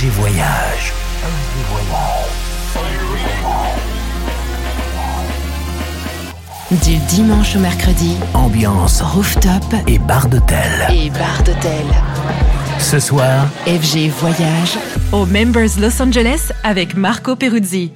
FG Voyage. Du dimanche au mercredi, Ambiance rooftop et bar d'hôtel. et bar d'hôtel. Ce soir, FG Voyage au Members Los Angeles avec Marco Peruzzi.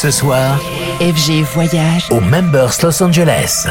Ce soir, FG Voyage au Members Los Angeles.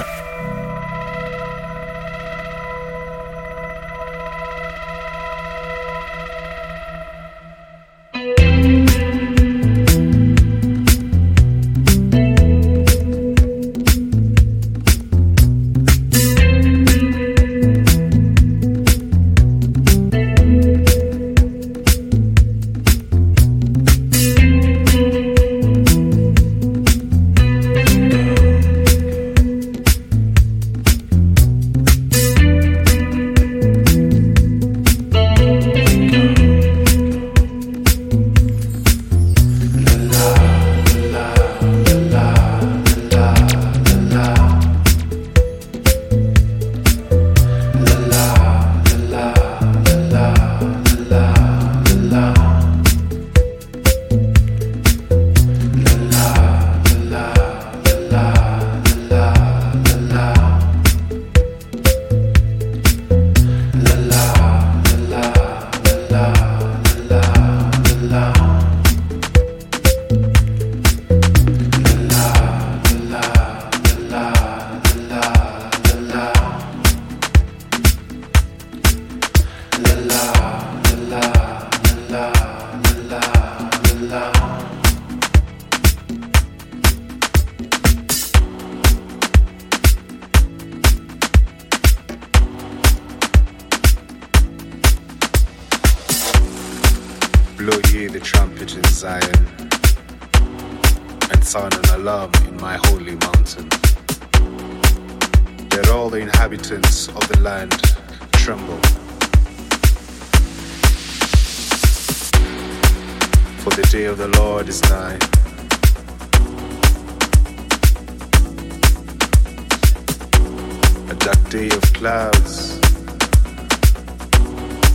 Day of clouds,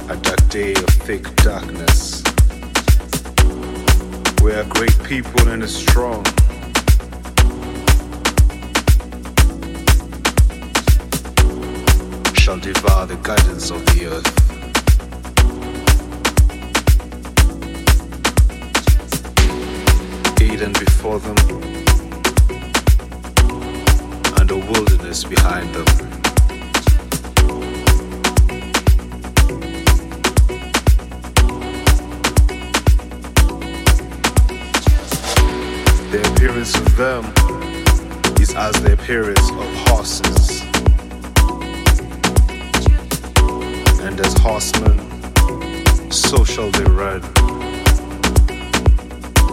a dark day of thick darkness, where great people and the strong shall devour the gardens of the earth. Eden before them, and a wilderness behind them. Appearance of them is as the appearance of horses. And as horsemen, so shall they run.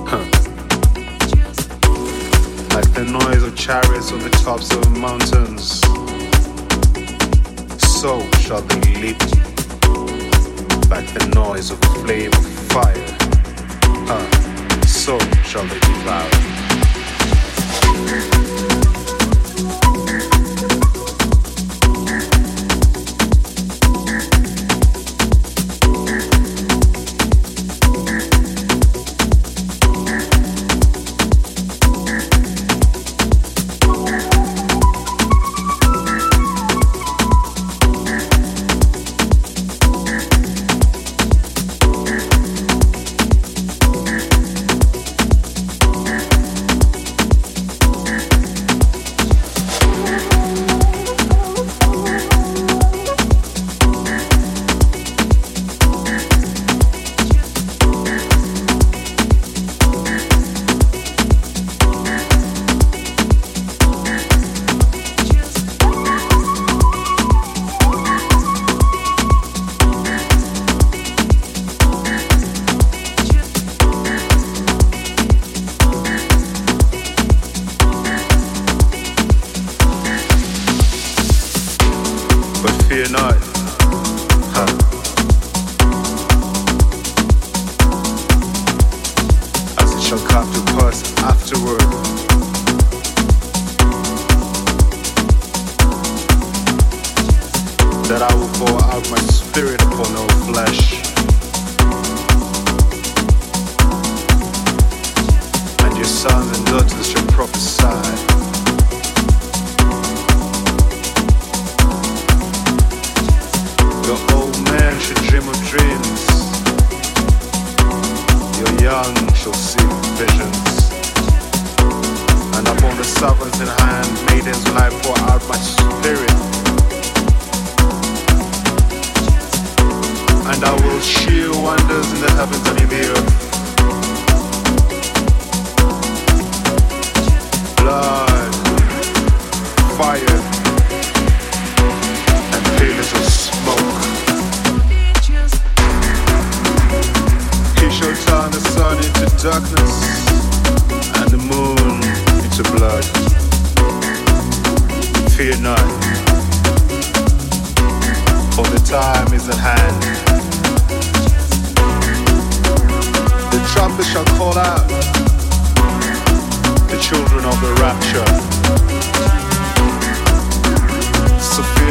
Huh. Like the noise of chariots on the tops of mountains, so shall they leap. Like the noise of a flame of fire, huh. so shall they devour. Thank you.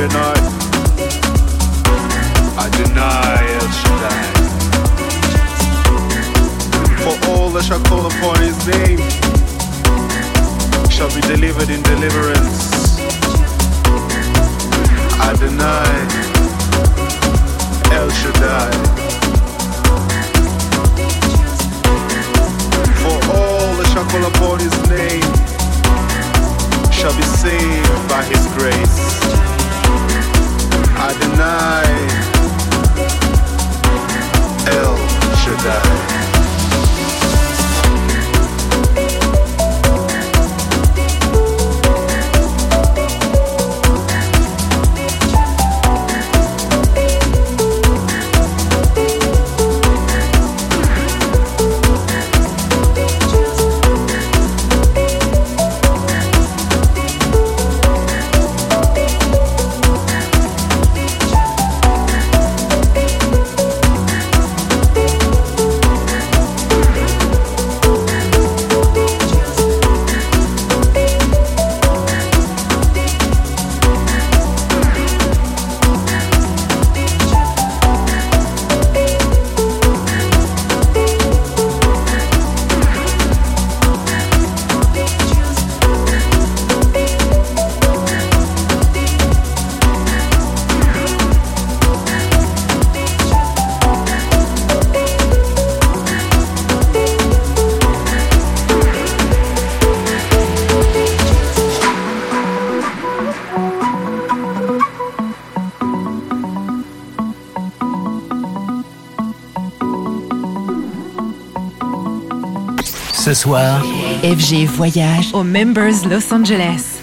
I deny El Shaddai. For all that shall call upon his name shall be delivered in deliverance. Adonai El Shaddai. For all that shall call upon his name shall be saved by his grace. Adonai El Shaddai. Ce soir, FG Voyage au Members Los Angeles.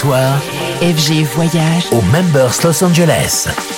Soir, FG Voyage au Members Los Angeles.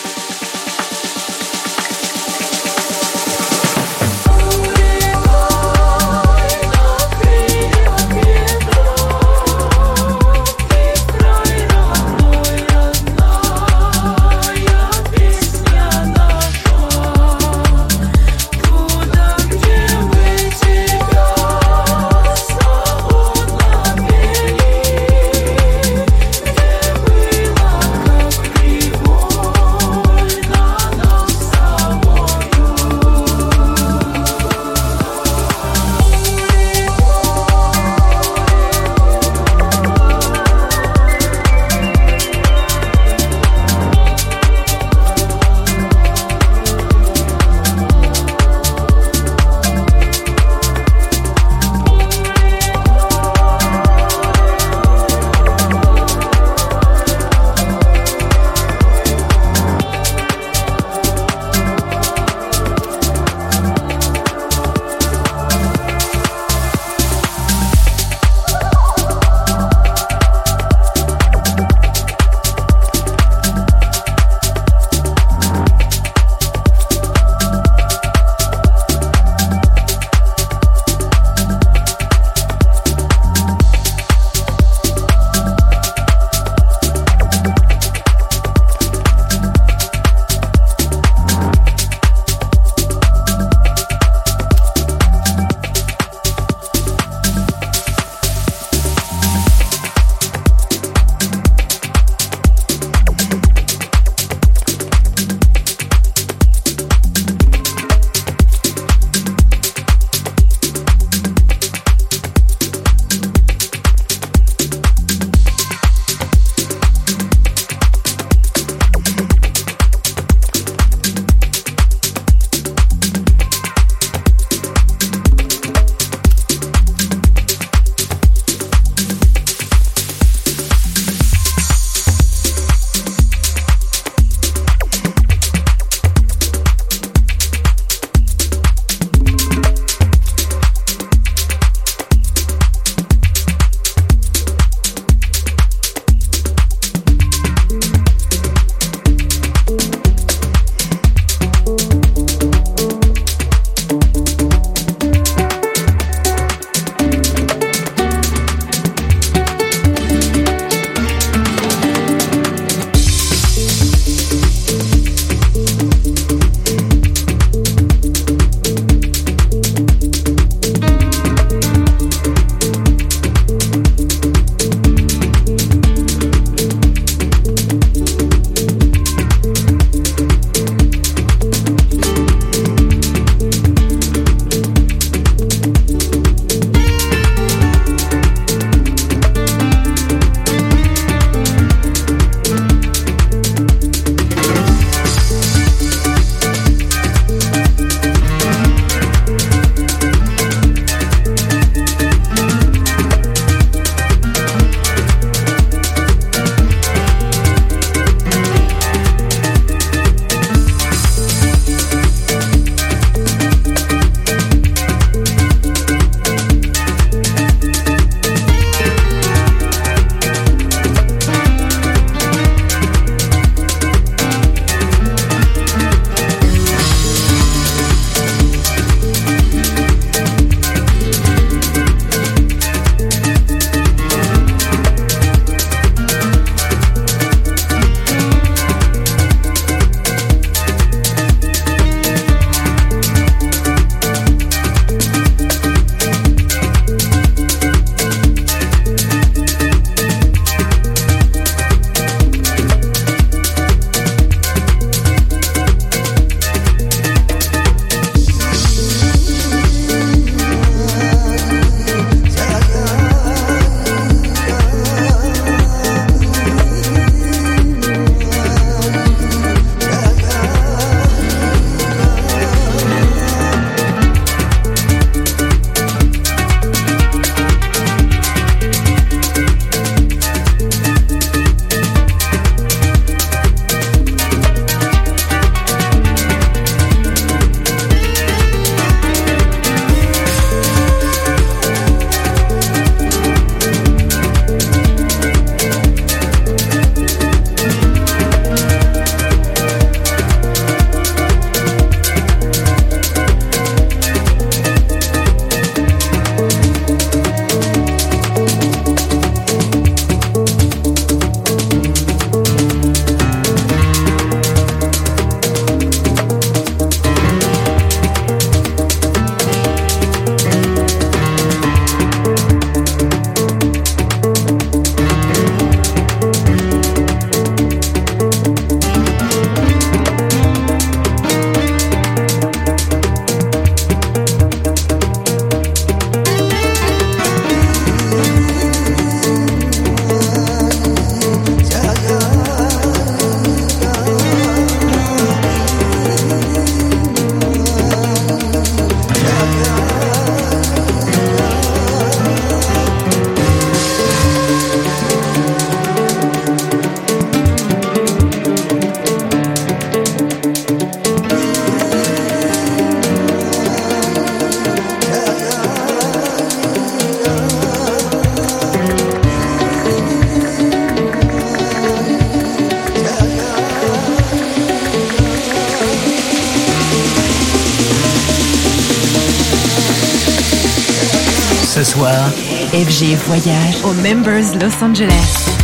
FG Voyage au Members Los Angeles.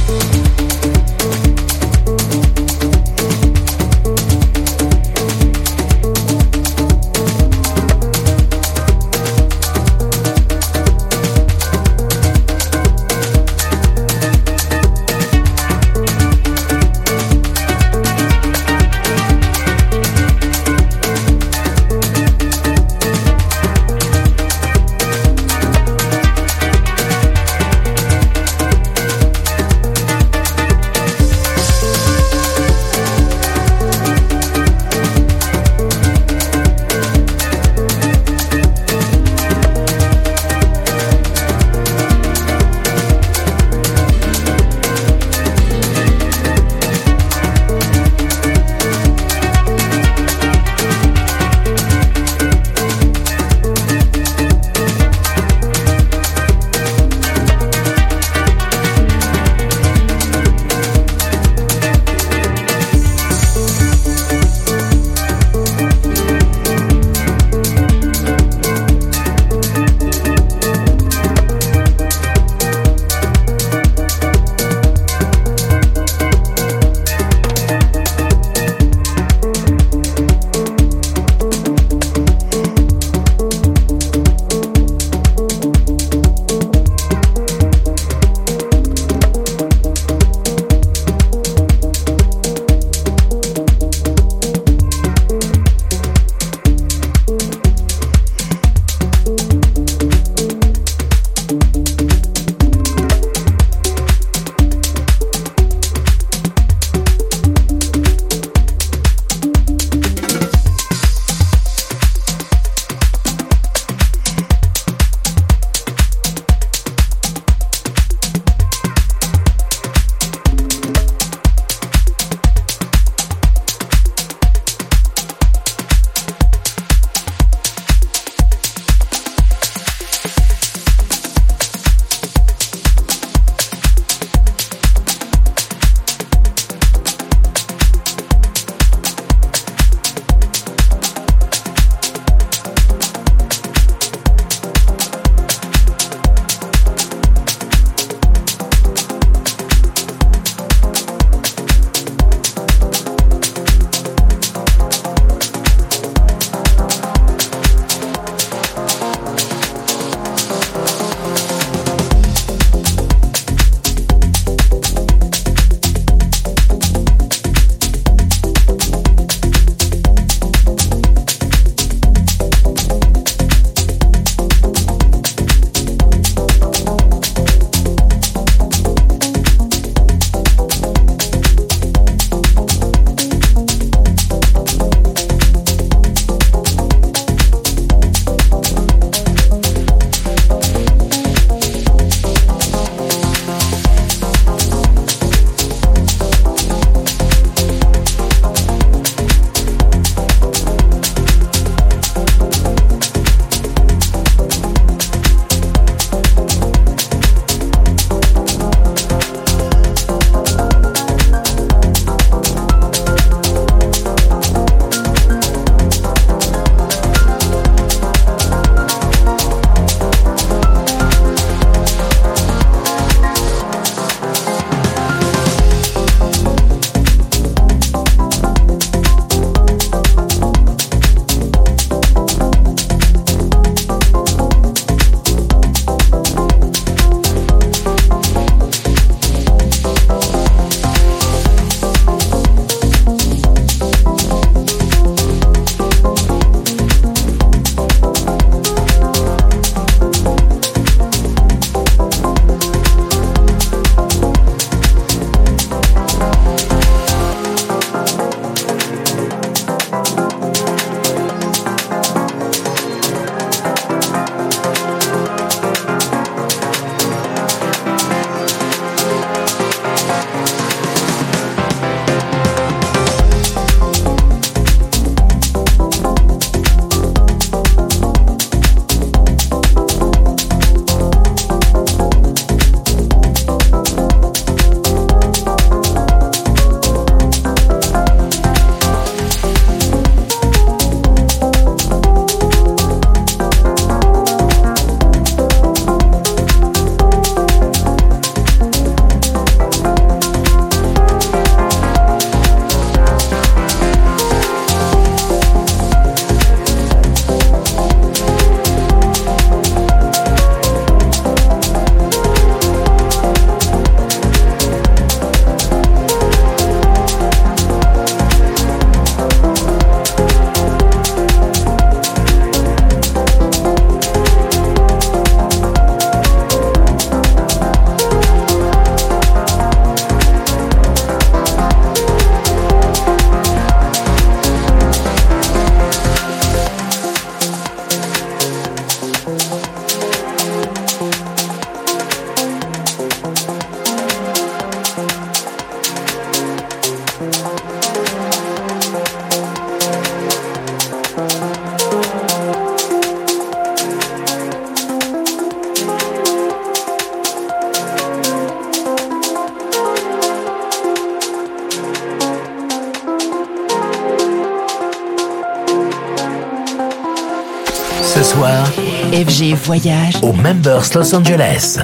Voyage au Members Los Angeles.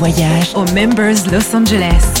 Voyage au Members Los Angeles.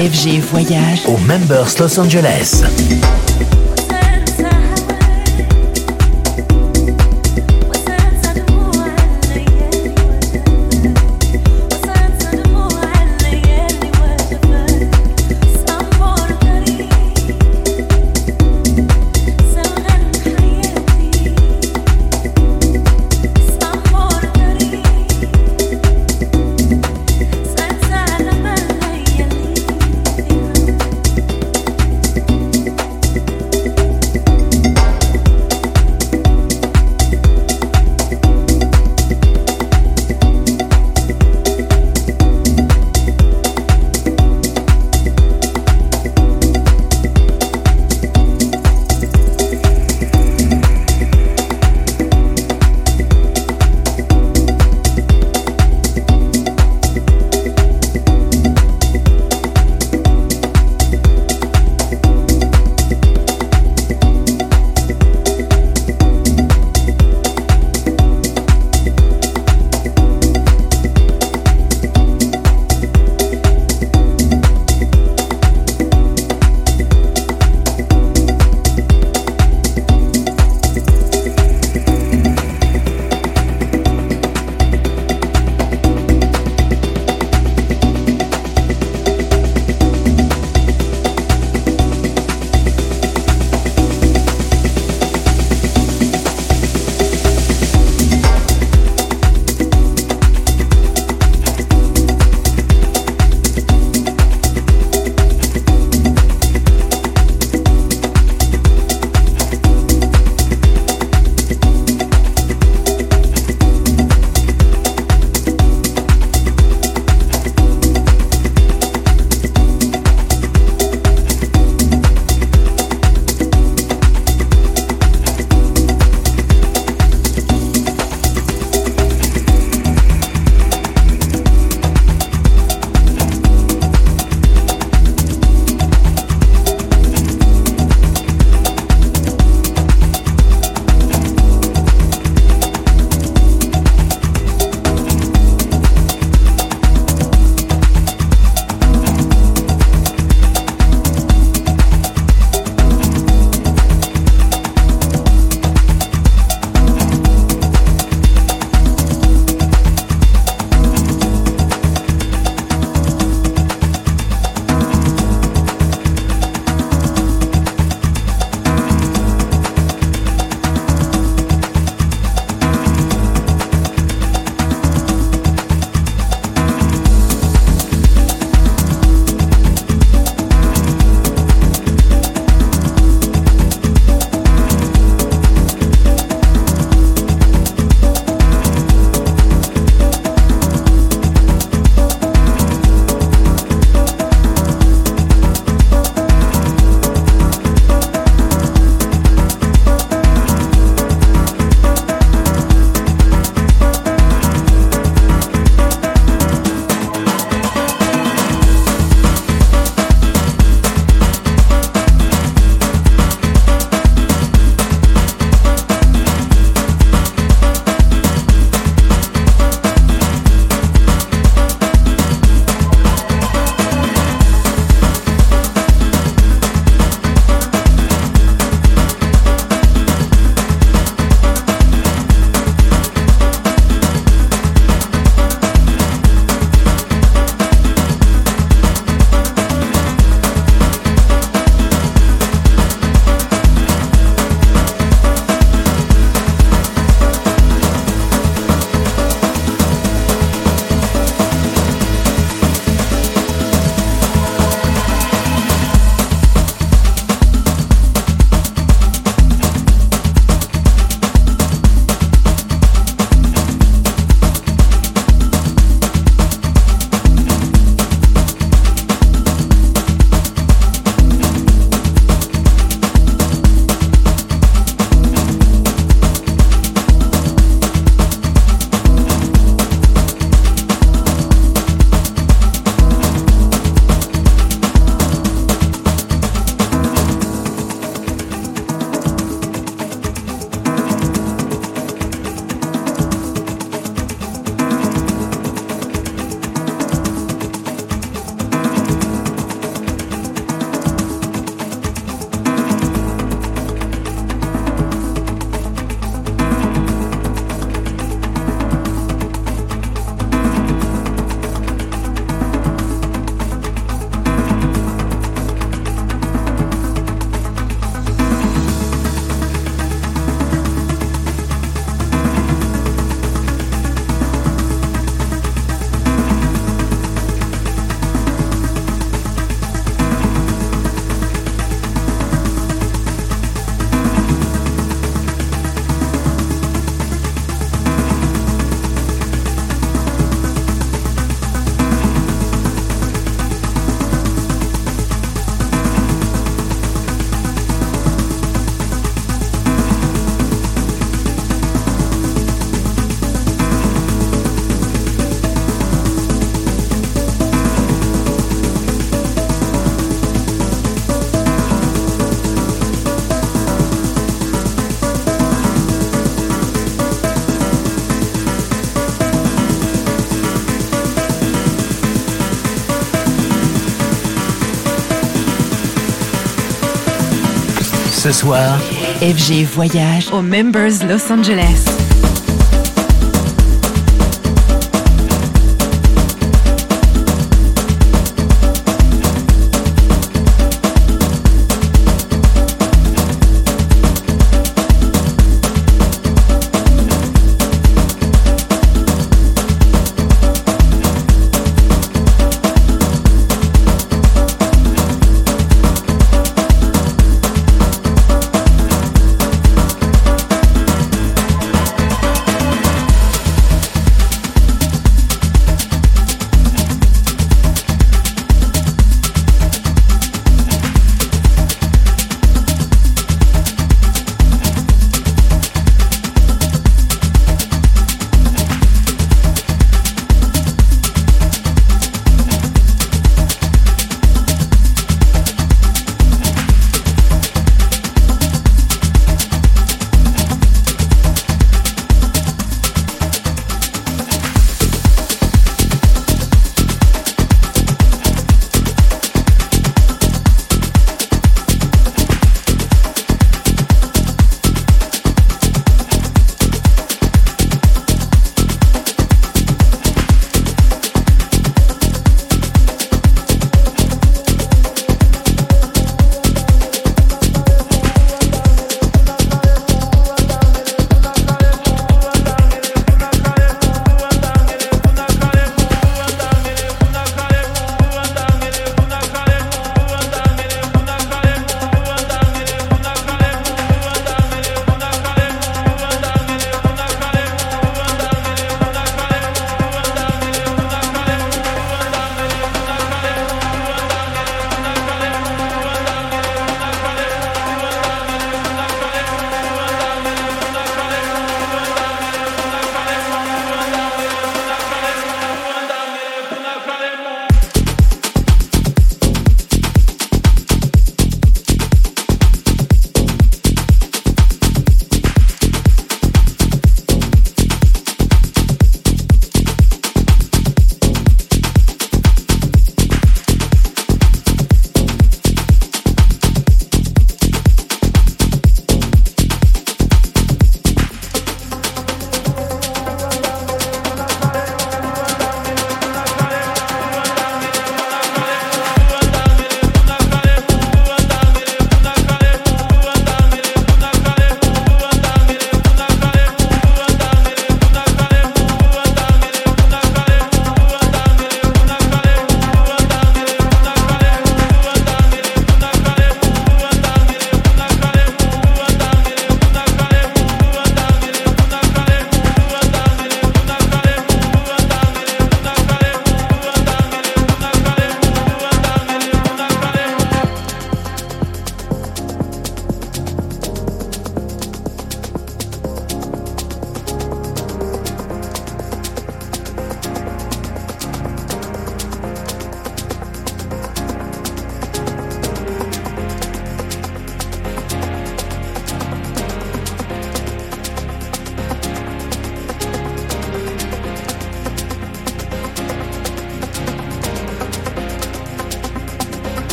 FG Voyage au Members Los Angeles. Ce soir, FG Voyage au Members Los Angeles.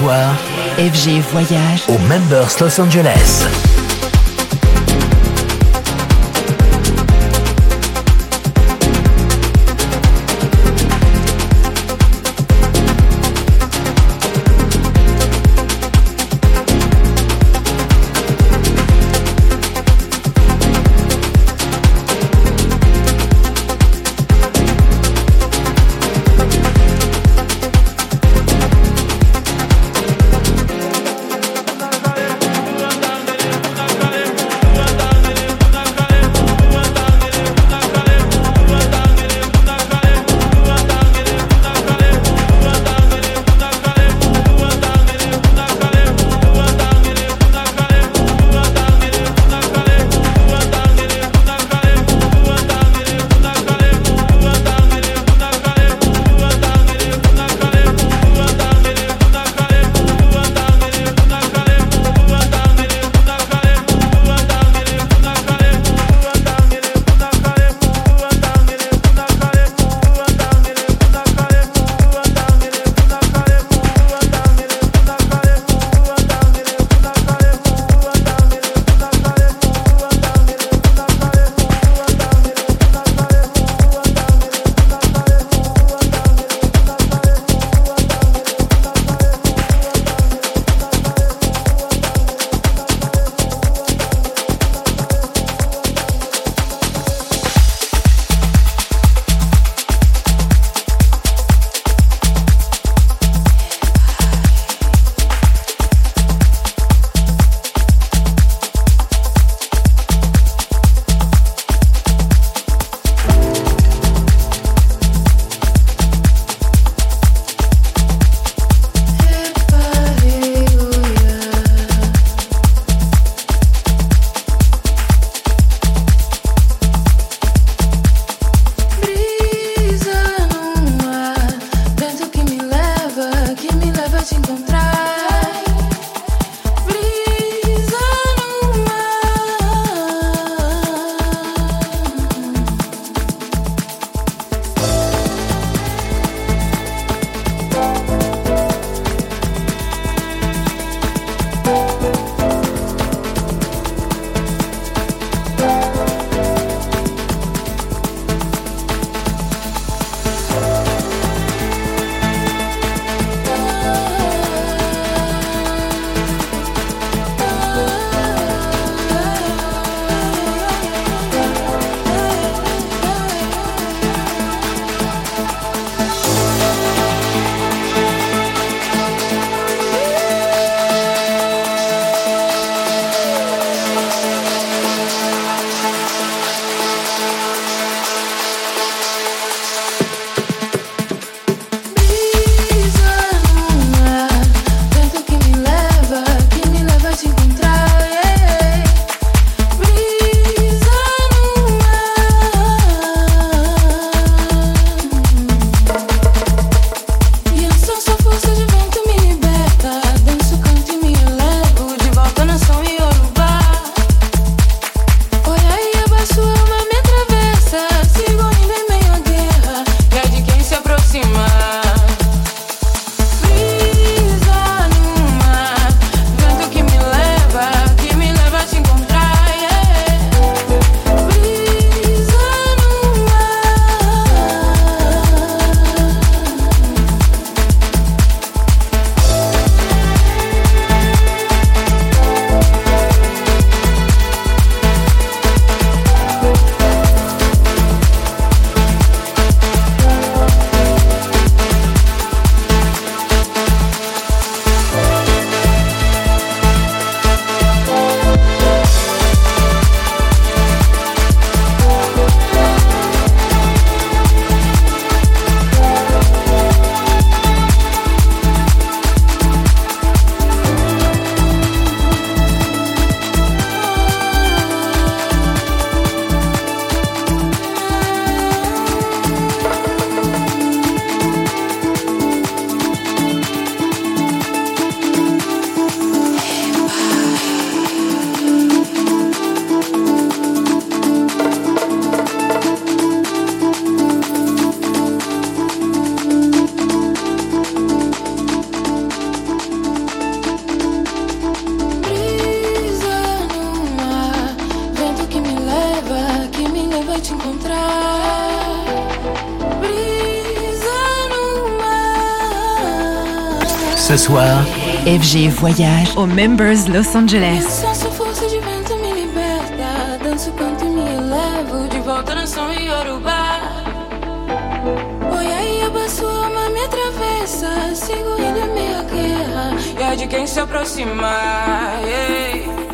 FG Voyage au Members Los Angeles. Soir, FG Voyage au Members Los Angeles. Força de vento me liberta. Danço, canto e me elevo. De volta na som e Yorubá. Oi, aí, alma me atravessa. Sigo ele minha guerra. E é de quem se aproximar. Yeah.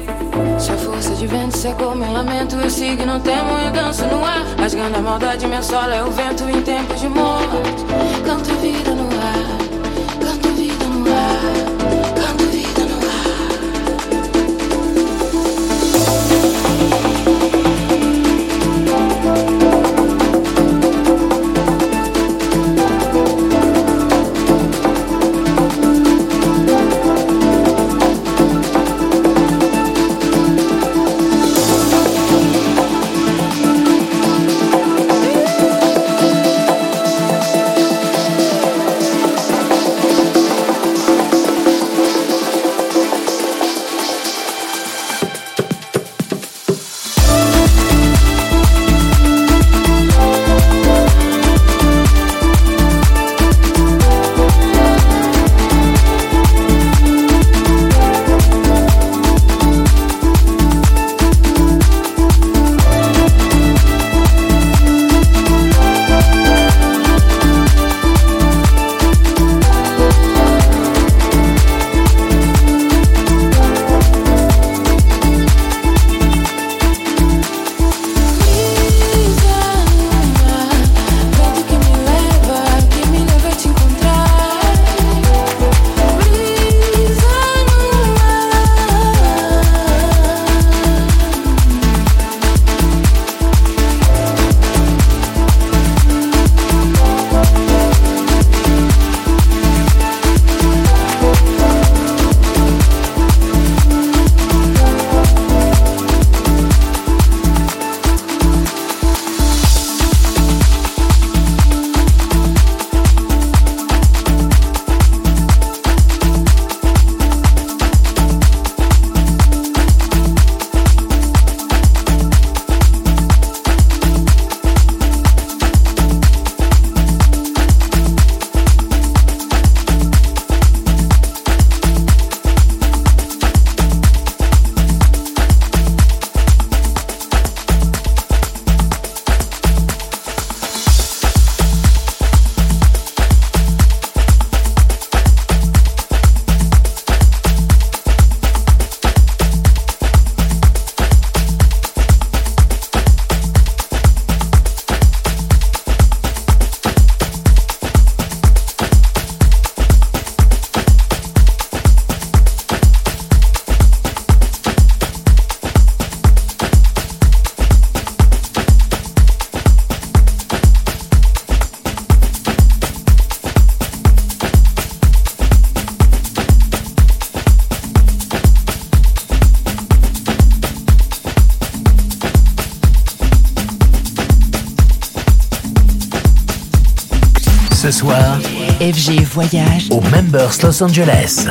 Se a força de vento secou meu lamento, eu sigo e não temo e danço no ar. Rasgando a maldade, minha sola é o vento em tempos de morte. Canto vida no FG Voyage au Members Los Angeles.